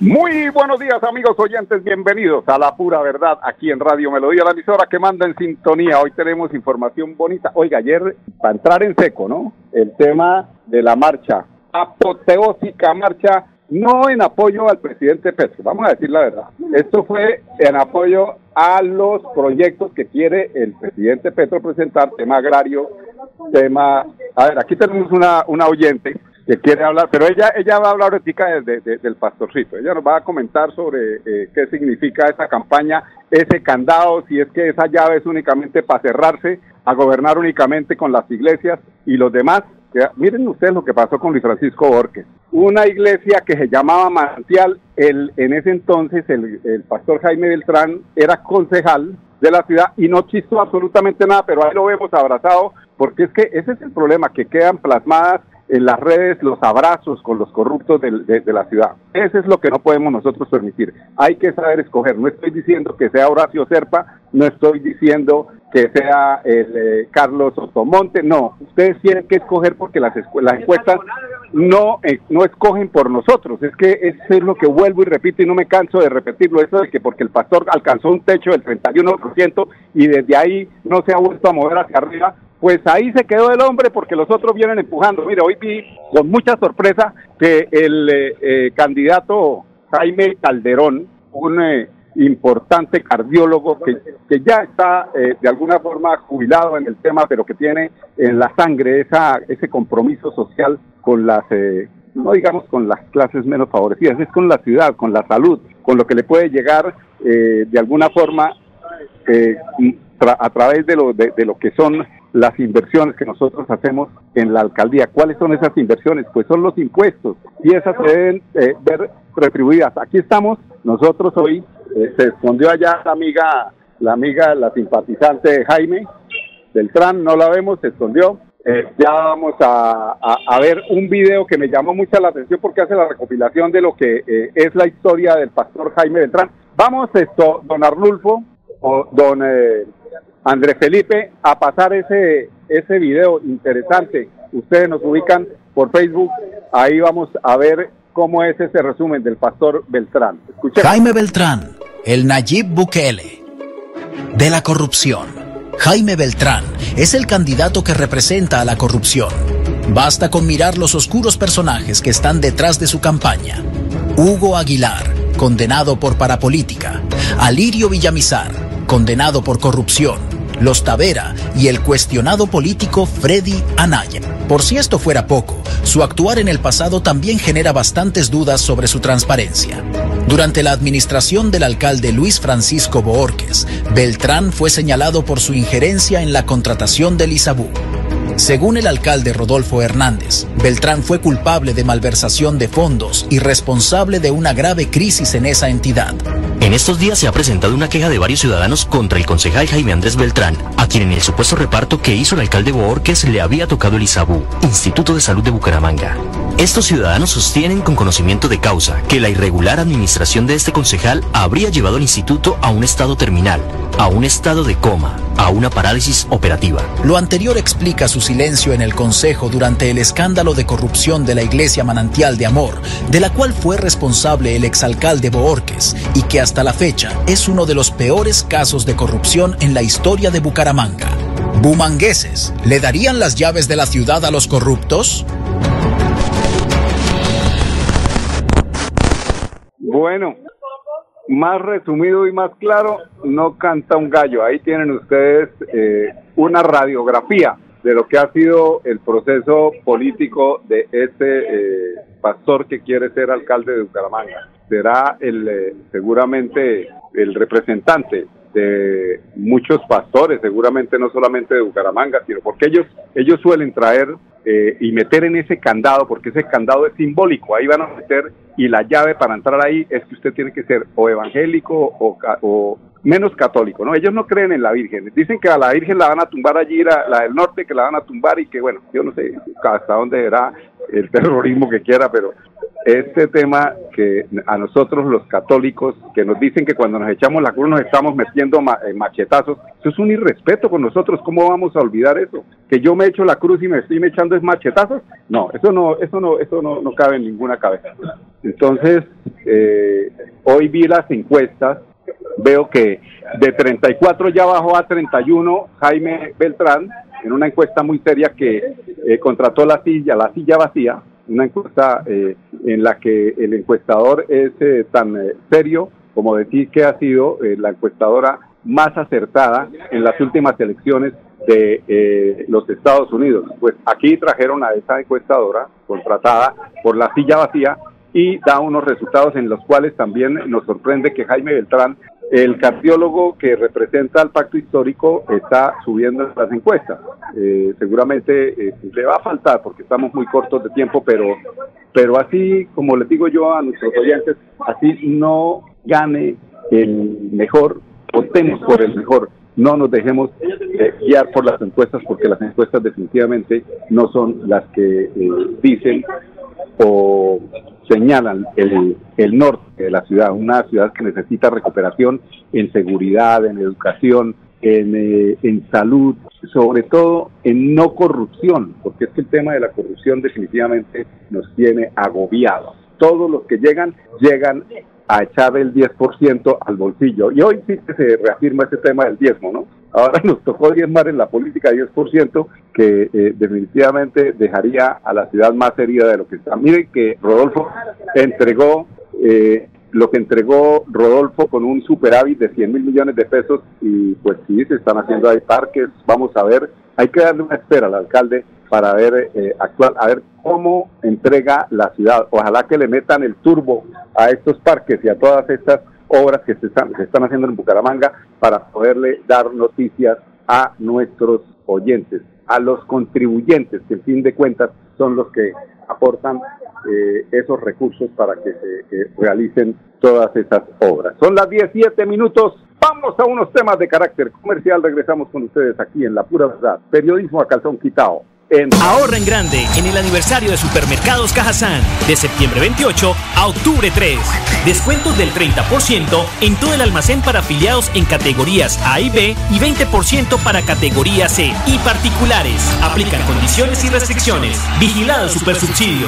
Muy buenos días amigos oyentes, bienvenidos a La Pura Verdad aquí en Radio Melodía, la emisora que manda en sintonía. Hoy tenemos información bonita. Oiga, ayer, para entrar en seco, ¿no? El tema de la marcha, apoteósica marcha, no en apoyo al presidente Petro, vamos a decir la verdad. Esto fue en apoyo a los proyectos que quiere el presidente Petro presentar, tema agrario, tema... A ver, aquí tenemos una, una oyente que quiere hablar, pero ella ella va a hablar ahorita de, del pastorcito. Ella nos va a comentar sobre eh, qué significa esa campaña, ese candado, si es que esa llave es únicamente para cerrarse, a gobernar únicamente con las iglesias y los demás. miren ustedes lo que pasó con Luis Francisco Borges. Una iglesia que se llamaba Manantial, el, en ese entonces el, el pastor Jaime Beltrán era concejal de la ciudad y no chistó absolutamente nada, pero ahí lo vemos abrazado, porque es que ese es el problema, que quedan plasmadas en las redes los abrazos con los corruptos de, la ciudad. Eso es lo que no podemos nosotros permitir. Hay que saber escoger. No estoy diciendo que sea Horacio Serpa, no estoy diciendo que sea el, eh, Carlos Otomonte, no. Ustedes tienen que escoger porque las, las encuestas no, eh, no escogen por nosotros. Es que eso es lo que vuelvo y repito y no me canso de repetirlo. Eso de que porque el pastor alcanzó un techo del 31% y desde ahí no se ha vuelto a mover hacia arriba, pues ahí se quedó el hombre porque los otros vienen empujando. Mire, hoy vi con mucha sorpresa que el eh, eh, candidato Jaime Calderón, un eh, importante cardiólogo que, que ya está de alguna forma jubilado en el tema, pero que tiene en la sangre esa, ese compromiso social con las, no digamos con las clases menos favorecidas, es con la ciudad, con la salud, con lo que le puede llegar de alguna forma a través de lo, de lo que son las inversiones que nosotros hacemos en la alcaldía. ¿Cuáles son esas inversiones? Pues son los impuestos y esas se deben eh, ver retribuidas. Aquí estamos, nosotros hoy, eh, se escondió allá la amiga, la amiga, la simpatizante Jaime Beltrán, no la vemos, se escondió. Eh, ya vamos a, a, ver un video que me llamó mucha la atención porque hace la recopilación de lo que es la historia del pastor Jaime Beltrán. Vamos, esto, don Arnulfo, o don Andrés Felipe a pasar ese, ese video interesante. Ustedes nos ubican por Facebook, ahí vamos a ver cómo es ese resumen del pastor Beltrán. Jaime Beltrán, el Nayib Bukele de la corrupción. Jaime Beltrán es el candidato que representa a la corrupción. Basta con mirar los oscuros personajes que están detrás de su campaña. Hugo Aguilar, condenado por parapolítica. Alirio Villamizar, condenado por corrupción los Tavera y el cuestionado político Freddy Anaya. Por si esto fuera poco, su actuar en el pasado también genera bastantes dudas sobre su transparencia. Durante la administración del alcalde Luis Francisco Boorques, Beltrán fue señalado por su injerencia en la contratación del Isabú. Según el alcalde Rodolfo Hernández, Beltrán fue culpable de malversación de fondos y responsable de una grave crisis en esa entidad. En estos días se ha presentado una queja de varios ciudadanos contra el concejal Jaime Andrés Beltrán, a quien en el supuesto reparto que hizo el alcalde Boorques le había tocado el ISABU, Instituto de Salud de Bucaramanga. Estos ciudadanos sostienen con conocimiento de causa que la irregular administración de este concejal habría llevado al instituto a un estado terminal, a un estado de coma, a una parálisis operativa. Lo anterior explica su silencio en el Consejo durante el escándalo de corrupción de la Iglesia Manantial de Amor, de la cual fue responsable el exalcalde Boorques y que hasta la fecha es uno de los peores casos de corrupción en la historia de Bucaramanga. Bumangueses, ¿le darían las llaves de la ciudad a los corruptos? Bueno, más resumido y más claro, no canta un gallo. Ahí tienen ustedes eh, una radiografía de lo que ha sido el proceso político de este eh, pastor que quiere ser alcalde de Bucaramanga. Será el eh, seguramente el representante de muchos pastores, seguramente no solamente de Bucaramanga, sino porque ellos ellos suelen traer eh, y meter en ese candado, porque ese candado es simbólico, ahí van a meter y la llave para entrar ahí es que usted tiene que ser o evangélico o, menos católico, ¿no? Ellos no creen en la Virgen, dicen que a la Virgen la van a tumbar allí, la, la del norte, que la van a tumbar y que bueno, yo no sé hasta dónde era el terrorismo que quiera, pero este tema que a nosotros los católicos, que nos dicen que cuando nos echamos la cruz nos estamos metiendo eh, machetazos, eso es un irrespeto con nosotros, ¿cómo vamos a olvidar eso? Que yo me echo la cruz y me estoy echando es machetazos, no, eso no, eso no, eso no, no cabe en ninguna cabeza. Entonces, eh, hoy vi las encuestas, veo que de 34 ya bajó a 31 Jaime Beltrán, en una encuesta muy seria que eh, contrató la silla, la silla vacía, una encuesta eh, en la que el encuestador es eh, tan eh, serio como decir que ha sido la encuestadora más acertada en las últimas elecciones de los Estados Unidos. Pues aquí trajeron a esa encuestadora contratada por la silla vacía y da unos resultados en los cuales también nos sorprende que Jaime Beltrán el cardiólogo que representa al pacto histórico está subiendo las encuestas. Eh, seguramente eh, le va a faltar porque estamos muy cortos de tiempo, pero, pero así como les digo yo a nuestros oyentes, así no gane el mejor, votemos por el mejor. No nos dejemos eh, guiar por las encuestas porque las encuestas definitivamente no son las que dicen o señalan el, el norte de la ciudad, una ciudad que necesita recuperación en seguridad, en educación, en, eh, en salud, sobre todo en no corrupción, porque es que el tema de la corrupción definitivamente nos tiene agobiados. Todos los que llegan, llegan a echar el 10% al bolsillo. Y hoy sí que se reafirma ese tema del diezmo, ¿no? Ahora nos tocó diezmar en la política 10%, que eh, definitivamente dejaría a la ciudad más herida de lo que está. Miren que Rodolfo entregó eh, lo que entregó Rodolfo con un superávit de 100 mil millones de pesos y pues sí, se están haciendo ahí parques, vamos a ver, hay que darle una espera al alcalde para ver eh, actual, a ver cómo entrega la ciudad. Ojalá que le metan el turbo a estos parques y a todas estas obras que se están, se están haciendo en Bucaramanga para poderle dar noticias a nuestros oyentes, a los contribuyentes, que en fin de cuentas son los que aportan eh, esos recursos para que se realicen todas esas obras. Son las 17 minutos. Vamos a unos temas de carácter comercial. Regresamos con ustedes aquí en La Pura Verdad. Periodismo a calzón quitado. Ahorra en grande en el aniversario de Supermercados Cajazán de septiembre 28 a octubre 3. Descuentos del 30% en todo el almacén para afiliados en categorías A y B y 20% para categoría C y particulares. Aplican condiciones y restricciones. Vigilado Supersubsidio.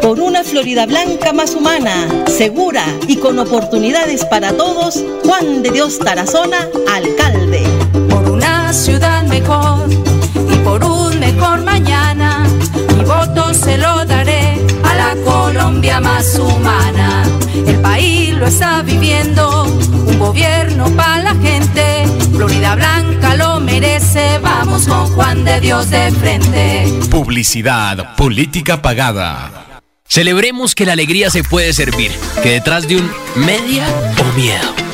Por una Florida Blanca más humana, segura y con oportunidades para todos, Juan de Dios Tarazona, alcalde. Por una ciudad mejor por un mejor mañana. Mi voto se lo daré a la Colombia más humana. El país lo está viviendo, un gobierno para la gente. Florida Blanca lo merece, vamos con Juan de Dios de frente. Publicidad, política pagada. Celebremos que la alegría se puede servir, que detrás de un media o miedo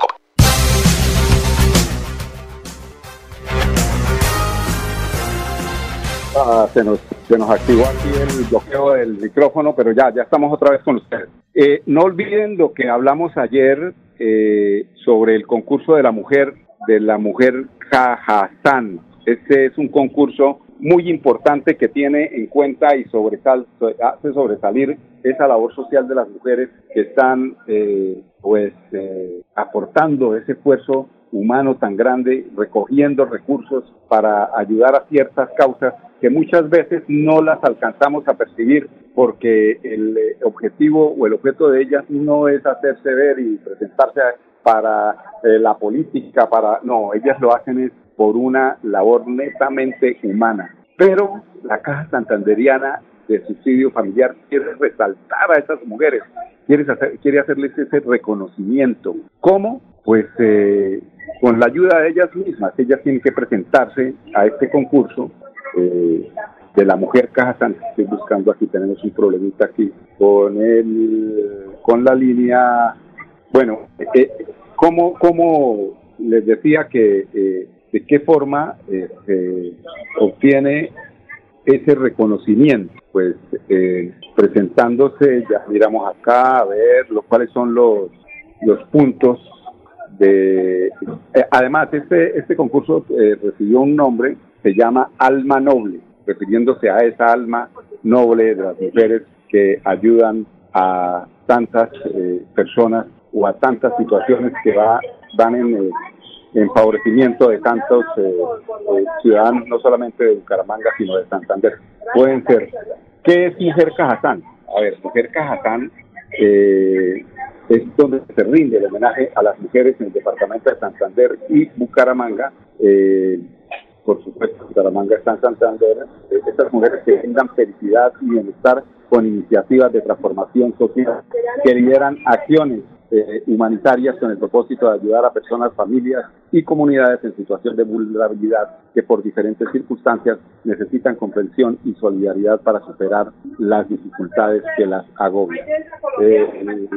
Ah, se nos se nos activó aquí el bloqueo del micrófono, pero ya, ya estamos otra vez con ustedes. Eh, no olviden lo que hablamos ayer eh, sobre el concurso de la mujer, de la mujer Jajazán. Este es un concurso muy importante que tiene en cuenta y sobresal, hace sobresalir esa labor social de las mujeres que están eh, pues aportando ese esfuerzo humano tan grande, recogiendo recursos para ayudar a ciertas causas que muchas veces no las alcanzamos a percibir porque el eh, objetivo o el objeto de ellas no es hacerse ver y presentarse para eh, la política, para no, ellas lo hacen es por una labor netamente humana. Pero la Caja Santanderiana de Subsidio Familiar quiere resaltar a esas mujeres, quiere, hacer, quiere hacerles ese reconocimiento. ¿Cómo? Pues eh, con la ayuda de ellas mismas. Ellas tienen que presentarse a este concurso eh, de la mujer Caja Santa. Estoy buscando aquí, tenemos un problemita aquí con el, con la línea. Bueno, eh, ¿cómo, ¿cómo, les decía que eh, de qué forma eh, se obtiene ese reconocimiento? Pues eh, presentándose, ya miramos acá a ver lo, cuáles son los, los puntos de... Eh, además, este, este concurso eh, recibió un nombre, se llama Alma Noble, refiriéndose a esa alma noble de las mujeres que ayudan a tantas eh, personas o a tantas situaciones que va, van en, en favorecimiento de tantos ciudadanos, no solamente de Bucaramanga, sino de Santander. Pueden ser, ¿qué es Mujer Cajazán? A ver, Mujer Cajazán eh, es donde se rinde el homenaje a las mujeres en el departamento de Santander y Bucaramanga. Eh, por supuesto, Bucaramanga está en Santander. Eh, estas mujeres que brindan felicidad y bienestar con iniciativas de transformación social, que lideran acciones eh, humanitarias con el propósito de ayudar a personas, familias y comunidades en situación de vulnerabilidad que por diferentes circunstancias necesitan comprensión y solidaridad para superar las dificultades que las agobian. Eh,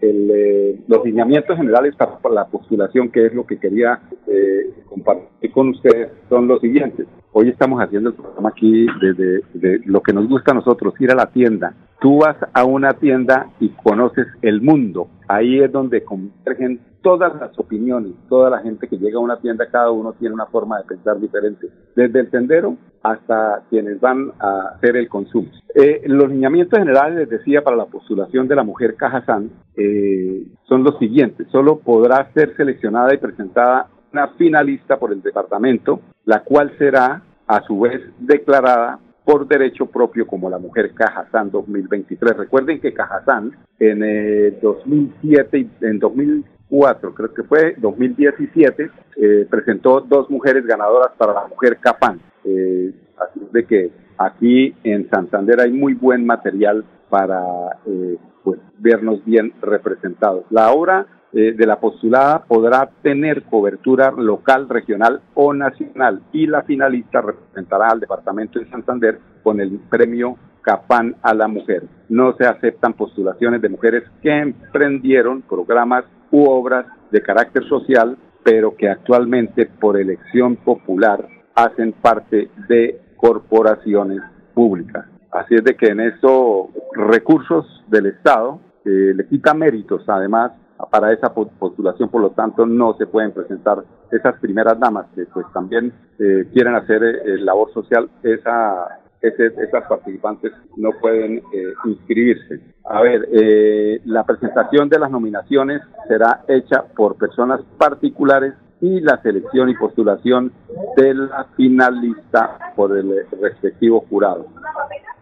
eh, los lineamientos generales para, para, la postulación, que es lo que quería eh, compartir con ustedes, son los siguientes. Hoy estamos haciendo el programa aquí desde de lo que nos gusta a nosotros, ir a la tienda. Tú vas a una tienda y conoces el mundo. Ahí es donde convergen todas las opiniones, toda la gente que llega a una tienda, cada uno tiene una forma de pensar diferente, desde el tendero hasta quienes van a hacer el consumo. Eh, los lineamientos generales, les decía, para la postulación de la mujer Cajazán eh, son los siguientes. Solo podrá ser seleccionada y presentada finalista por el departamento, la cual será a su vez declarada por derecho propio como la mujer Cajazán 2023. Recuerden que Cajazán en eh, 2007 y en 2004, creo que fue 2017, eh, presentó dos mujeres ganadoras para la mujer Capán. Eh, así de que aquí en Santander hay muy buen material para eh, pues vernos bien representados. La obra eh, de la postulada podrá tener cobertura local, regional o nacional y la finalista representará al departamento de Santander con el premio Capán a la mujer. No se aceptan postulaciones de mujeres que emprendieron programas u obras de carácter social, pero que actualmente por elección popular hacen parte de corporaciones públicas. Así es de que en estos recursos del Estado eh, le quita méritos además para esa postulación, por lo tanto no se pueden presentar esas primeras damas que pues también eh, quieren hacer eh, labor social, esa, ese, esas participantes no pueden eh, inscribirse. A ver, eh, la presentación de las nominaciones será hecha por personas particulares y la selección y postulación de la finalista por el respectivo jurado.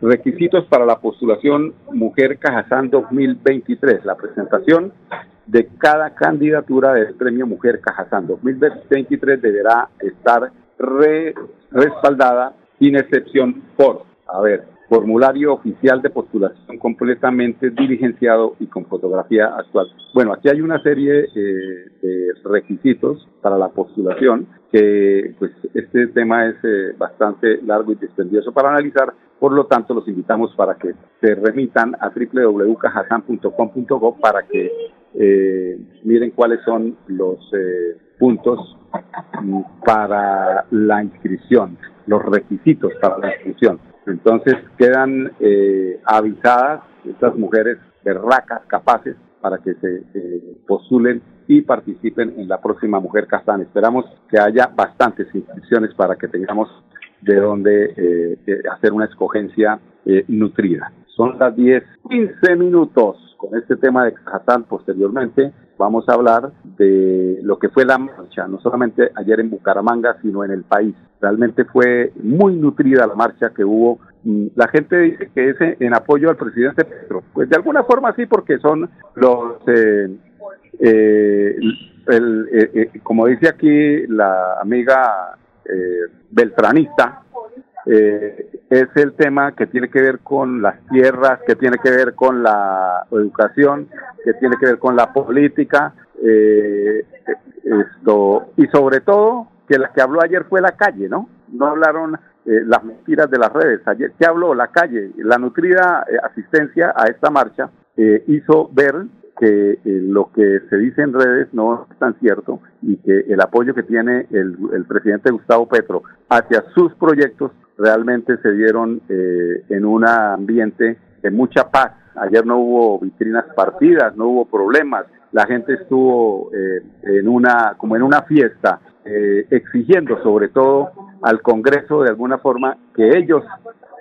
Requisitos para la postulación Mujer Cajazán 2023. La presentación de cada candidatura del Premio Mujer Cajazán 2023 deberá estar re, respaldada sin excepción por, a ver, formulario oficial de postulación completamente diligenciado y con fotografía actual. Bueno, aquí hay una serie eh, de requisitos para la postulación que pues este tema es eh, bastante largo y dispendioso para analizar, por lo tanto los invitamos para que se remitan a www.cajasan.com.go para que eh, miren cuáles son los eh, puntos para la inscripción, los requisitos para la inscripción. Entonces quedan eh, avisadas estas mujeres berracas, capaces, para que se eh, postulen y participen en la próxima Mujer Castán. Esperamos que haya bastantes inscripciones para que tengamos de dónde eh, eh hacer una escogencia nutrida. Son las 10, 15 minutos con este tema de Cajatán. Posteriormente vamos a hablar de lo que fue la marcha, no solamente ayer en Bucaramanga, sino en el país. Realmente fue muy nutrida la marcha que hubo. Mm, la gente dice que es en apoyo al presidente Petro. Pues de alguna forma sí, porque son los... Eh, eh, el, eh, eh, como dice aquí la amiga beltranista, eh, es el tema que tiene que ver con las tierras, que tiene que ver con la educación, que tiene que ver con la política, eh, esto y sobre todo que la que habló ayer fue la calle, ¿no? No hablaron eh, las mentiras de las redes. Ayer que habló la calle, la nutrida eh, asistencia a esta marcha eh, hizo ver que eh, lo que se dice en redes no es tan cierto y que el apoyo que tiene el, el presidente Gustavo Petro hacia sus proyectos realmente se dieron eh, en un ambiente de mucha paz. Ayer no hubo vitrinas partidas, no hubo problemas, la gente estuvo eh, en una como en una fiesta eh, exigiendo sobre todo al Congreso de alguna forma que ellos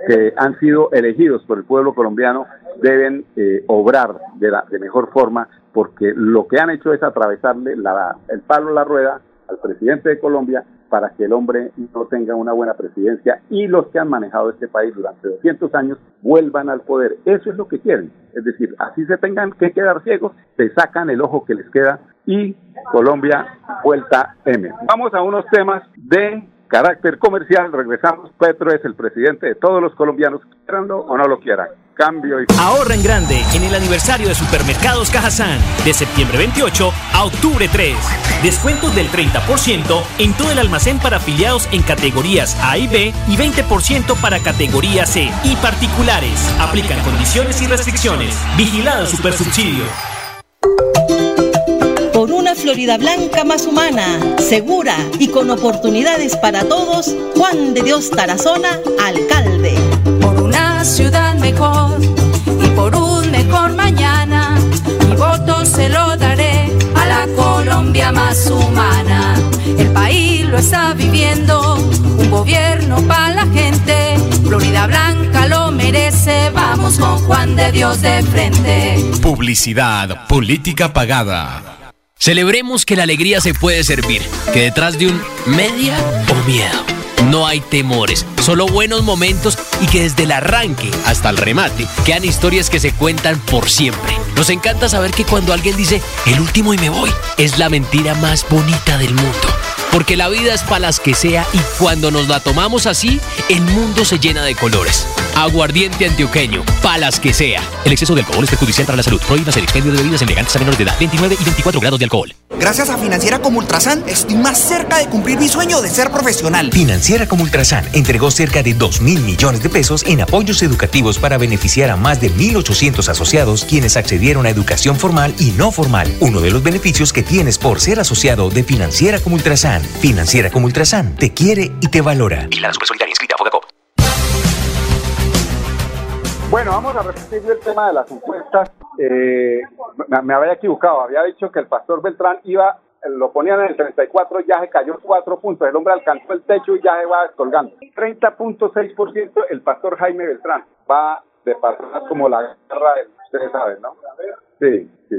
que han sido elegidos por el pueblo colombiano deben eh, obrar de la de mejor forma porque lo que han hecho es atravesarle la, el palo a la rueda al presidente de Colombia para que el hombre no tenga una buena presidencia y los que han manejado este país durante 200 años vuelvan al poder. Eso es lo que quieren. Es decir, así se tengan que quedar ciegos, se sacan el ojo que les queda y Colombia vuelta M. Vamos a unos temas de carácter comercial. Regresamos. Petro es el presidente de todos los colombianos, quieranlo o no lo quieran. Cambio y... Ahorra en grande en el aniversario de Supermercados Cajazán de septiembre 28 a octubre 3. Descuentos del 30% en todo el almacén para afiliados en categorías A y B y 20% para categoría C y particulares. Aplican condiciones y restricciones. Vigilado Supersubsidio. Por una Florida Blanca más humana, segura y con oportunidades para todos, Juan de Dios Tarazona, alcalde. Por una ciudad mejor y por un mejor mañana, mi voto se lo daré a la Colombia más humana. El país lo está viviendo, un gobierno para la gente. Florida Blanca lo merece, vamos con Juan de Dios de frente. Publicidad, política pagada. Celebremos que la alegría se puede servir, que detrás de un media o miedo no hay temores, solo buenos momentos y que desde el arranque hasta el remate quedan historias que se cuentan por siempre. Nos encanta saber que cuando alguien dice el último y me voy, es la mentira más bonita del mundo. Porque la vida es para las que sea y cuando nos la tomamos así, el mundo se llena de colores. Aguardiente antioqueño, palas que sea. El exceso de alcohol es perjudicial para la salud. Prohíbas el expendio de bebidas elegantes a menores de edad. 29 y 24 grados de alcohol. Gracias a Financiera como Ultrasan, estoy más cerca de cumplir mi sueño de ser profesional. Financiera como Ultrasan entregó cerca de 2 mil millones de pesos en apoyos educativos para beneficiar a más de 1.800 asociados quienes accedieron a educación formal y no formal. Uno de los beneficios que tienes por ser asociado de Financiera como Ultrasan. Financiera como Ultrasan te quiere y te valora. Y la Solidaria inscrita a Fogacop. Bueno, vamos a repetir el tema de las encuestas. Eh, me, me había equivocado, había dicho que el pastor Beltrán iba, lo ponían en el 34, ya se cayó 4 puntos, el hombre alcanzó el techo y ya se va descolgando. 30.6% el pastor Jaime Beltrán va de personas como la guerra, del- ustedes saben, ¿no? Sí, sí.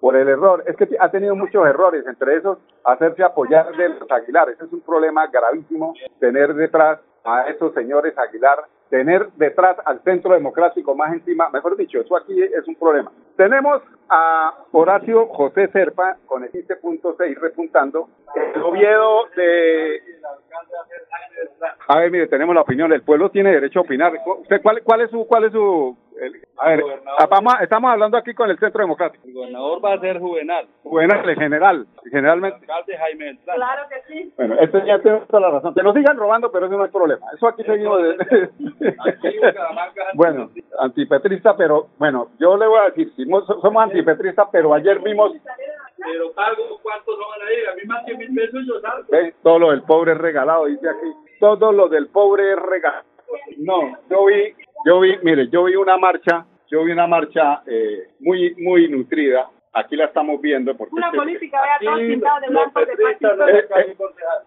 Por el error, es que ha tenido muchos errores, entre esos hacerse apoyar de los Aguilar, ese es un problema gravísimo, tener detrás a esos señores Aguilar, tener detrás al Centro Democrático más encima, mejor dicho, eso aquí es un problema. Tenemos a Horacio José Serpa con el 15.6 repuntando, el Oviedo de... A ver, mire, tenemos la opinión, el pueblo tiene derecho a opinar. ¿Usted cuál, cuál es su... Cuál es su el- a ver, ah, vamos estamos hablando aquí con el Centro Democrático. El gobernador va a ser Juvenal. Juvenal, en general, generalmente. Alcalde Jaime. Claro que sí. Bueno, este ya tiene toda la razón. Que nos sigan robando, pero eso no es problema. Eso aquí seguimos. de- bueno, antipetrista, pero bueno, yo le voy a decir, si mo- somos antipetristas, pero ayer vimos Pero pago, ¿cuántos no van a ir? A mí más que mil pesos yo salgo. Todo lo del pobre es regalado, dice aquí. Todo lo del pobre es regalado. No, yo vi, yo vi, mire, yo vi una marcha, yo vi una marcha eh, muy, muy nutrida. Aquí la estamos viendo porque Una política, vea, todos pintados de blanco,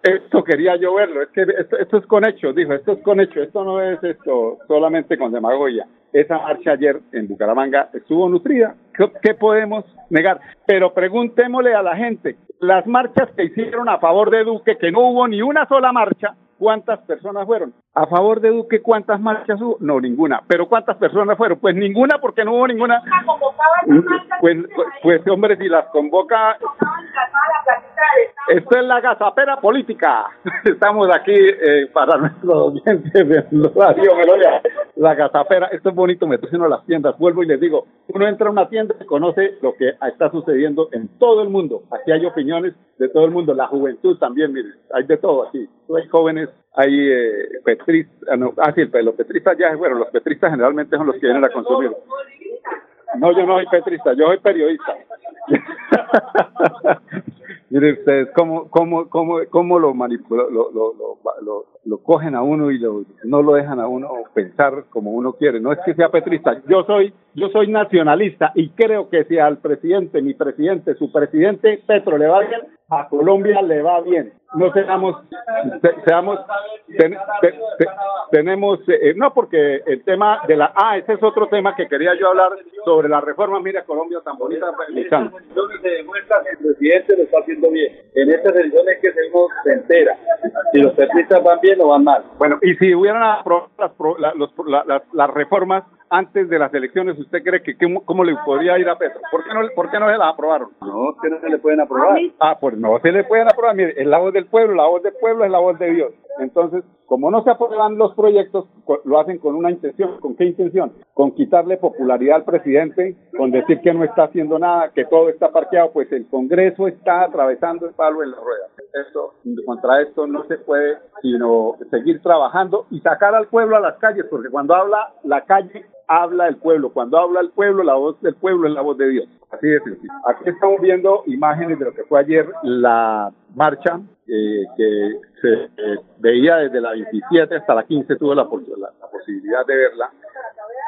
de esto quería yo verlo, es que esto, esto es con hechos, dijo, esto es con hechos, esto no es esto solamente con demagogia. Esa marcha ayer en Bucaramanga estuvo nutrida, ¿Qué, qué podemos negar? Pero preguntémosle a la gente, las marchas que hicieron a favor de Duque, que no hubo ni una sola marcha, ¿cuántas personas fueron? A favor de Duque, ¿cuántas marchas hubo? No, ninguna. ¿Pero cuántas personas fueron? Pues ninguna, porque no hubo ninguna. Pues, pues, pues hombre, si las convoca... Esto es la gazapera política. Estamos aquí eh, para nuestros oyentes de Radio Melodia. La gazapera, esto es bonito meterse en las tiendas. Vuelvo y les digo, uno entra a una tienda y conoce lo que está sucediendo en todo el mundo. Aquí hay opiniones de todo el mundo. La juventud también, miren, hay de todo aquí. Hay jóvenes, hay eh, petristas, no, ah, sí, los petristas ya, bueno, los petristas generalmente son los que vienen a consumir. No, yo no soy petrista, yo soy periodista. Miren ustedes cómo, cómo, cómo, cómo lo, manipulan, lo, lo, lo, lo, cogen a uno y lo, no lo dejan a uno pensar como uno quiere. No es que sea petrista, yo soy, yo soy nacionalista y creo que si al presidente, mi presidente, su presidente Petro le va bien, a Colombia le va bien. No seamos, seamos, tenemos, eh, no porque el tema de la, ah, ese es otro tema que quería yo hablar sobre la reforma. Mira Colombia tan bonita. Donde se demuestra que el presidente lo está haciendo bien. En estas elecciones que seguimos se entera si los petristas van bien Bueno, y si hubieran aprobado las, las, las reformas antes de las elecciones, ¿usted cree que cómo, le podría ir a Petro? ¿Por qué no, por qué no se las aprobaron? No, que no se le pueden aprobar. Ah, pues no se le pueden aprobar. Mire, es la voz del pueblo, la voz del pueblo es la voz de Dios. Entonces, como no se aprueban los proyectos, lo hacen con una intención. ¿Con qué intención? Con quitarle popularidad al presidente, con decir que no está haciendo nada, que todo está parqueado, pues el Congreso está atravesando el palo en la rueda. Esto, contra esto no se puede sino seguir trabajando y sacar al pueblo a las calles, porque cuando habla la calle, habla el pueblo. Cuando habla el pueblo, la voz del pueblo es la voz de Dios. Así de. Aquí estamos viendo imágenes de lo que fue ayer la marcha eh, que se eh, veía desde la 27 hasta la 15, tuve la, la, posibilidad de verla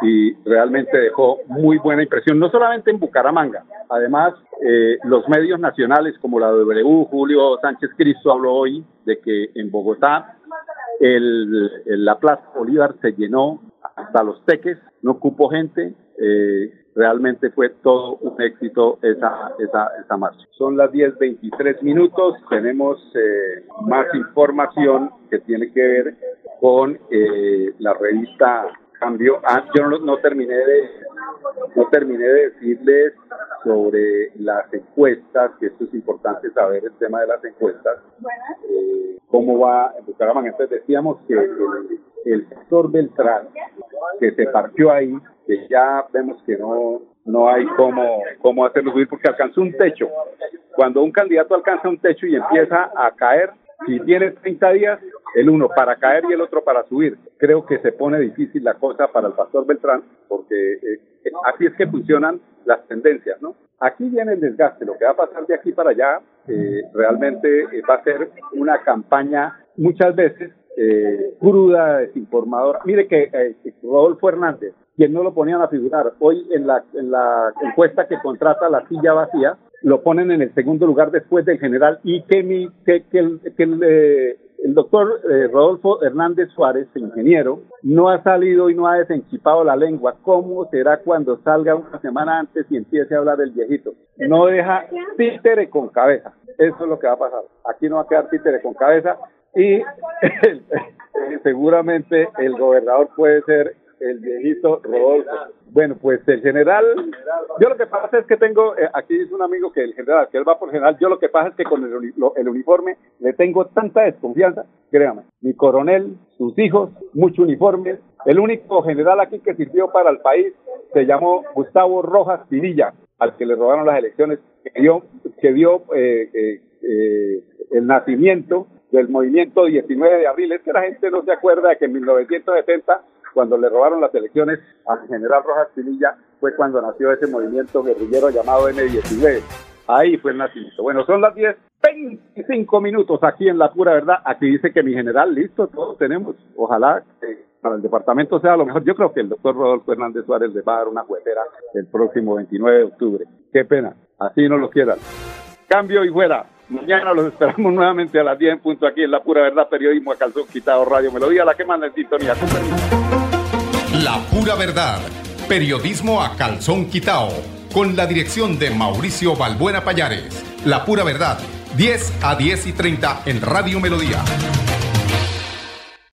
y realmente dejó muy buena impresión, no solamente en Bucaramanga, además eh, los medios nacionales como la W, Julio Sánchez Cristo habló hoy de que en Bogotá el, la Plaza Bolívar se llenó hasta los teques, no cupo gente, eh, realmente fue todo un éxito esa, esa, esa marcha. Son las 10.23 minutos, tenemos eh, más información que tiene que ver con eh, la revista Cambio. Ah, yo no, no, terminé de no terminé de decirles sobre las encuestas, que esto es importante saber el tema de las encuestas, eh, cómo va en Bucaramanga. Entonces decíamos que el, el sector Beltrán, que se partió ahí, que ya vemos que no, no hay cómo, cómo hacerlo subir porque alcanzó un techo. Cuando un candidato alcanza un techo y empieza a caer, si tiene 30 días, el uno para caer y el otro para subir. Creo que se pone difícil la cosa para el pastor Beltrán porque eh, así es que funcionan las tendencias, ¿no? Aquí viene el desgaste, lo que va a pasar de aquí para allá eh, realmente eh, va a ser una campaña muchas veces eh, cruda, desinformadora. Mire que eh, Rodolfo Hernández, quien no lo ponían a figurar, hoy en la, en la encuesta que contrata la silla vacía, lo ponen en el segundo lugar después del general y que, mi, que, eh, el doctor eh, Rodolfo Hernández Suárez, ingeniero, no ha salido y no ha desenchipado la lengua. ¿Cómo será cuando salga una semana antes y empiece a hablar del viejito? No deja títere con cabeza. Eso es lo que va a pasar. Aquí no va a quedar títere con cabeza y seguramente el gobernador puede ser el viejito Rodolfo. Bueno, pues el general, yo lo que pasa es que tengo, eh, aquí dice un amigo que el general, que él va por general, yo lo que pasa es que con el, uniforme le tengo tanta desconfianza, créame, mi coronel, sus hijos, mucho uniforme, el único general aquí que sirvió para el país se llamó Gustavo Rojas Pinilla, al que le robaron las elecciones, que dio, que dio eh, eh, eh, el nacimiento del movimiento 19 de abril. Es que la gente no se acuerda de que en 1970, cuando le robaron las elecciones al general Rojas Pinilla, fue cuando nació ese movimiento guerrillero llamado M19. Ahí fue el nacimiento. Bueno, son las 10, 25 minutos aquí en La Pura Verdad. Aquí dice que mi general, listo, todos tenemos. Ojalá que para el departamento sea lo mejor. Yo creo que el doctor Rodolfo Hernández Suárez le va a dar una juetera el próximo 29 de octubre. Qué pena, así no lo quieran. Cambio y fuera. Mañana los esperamos nuevamente a las 10 en punto aquí en La Pura Verdad, Periodismo a Calzón Quitado Radio Melodía, la que manda en sintonía. La Pura Verdad, Periodismo a Calzón Quitado. con la dirección de Mauricio Balbuena Payares. La pura verdad, 10 a 10 y 30 en Radio Melodía.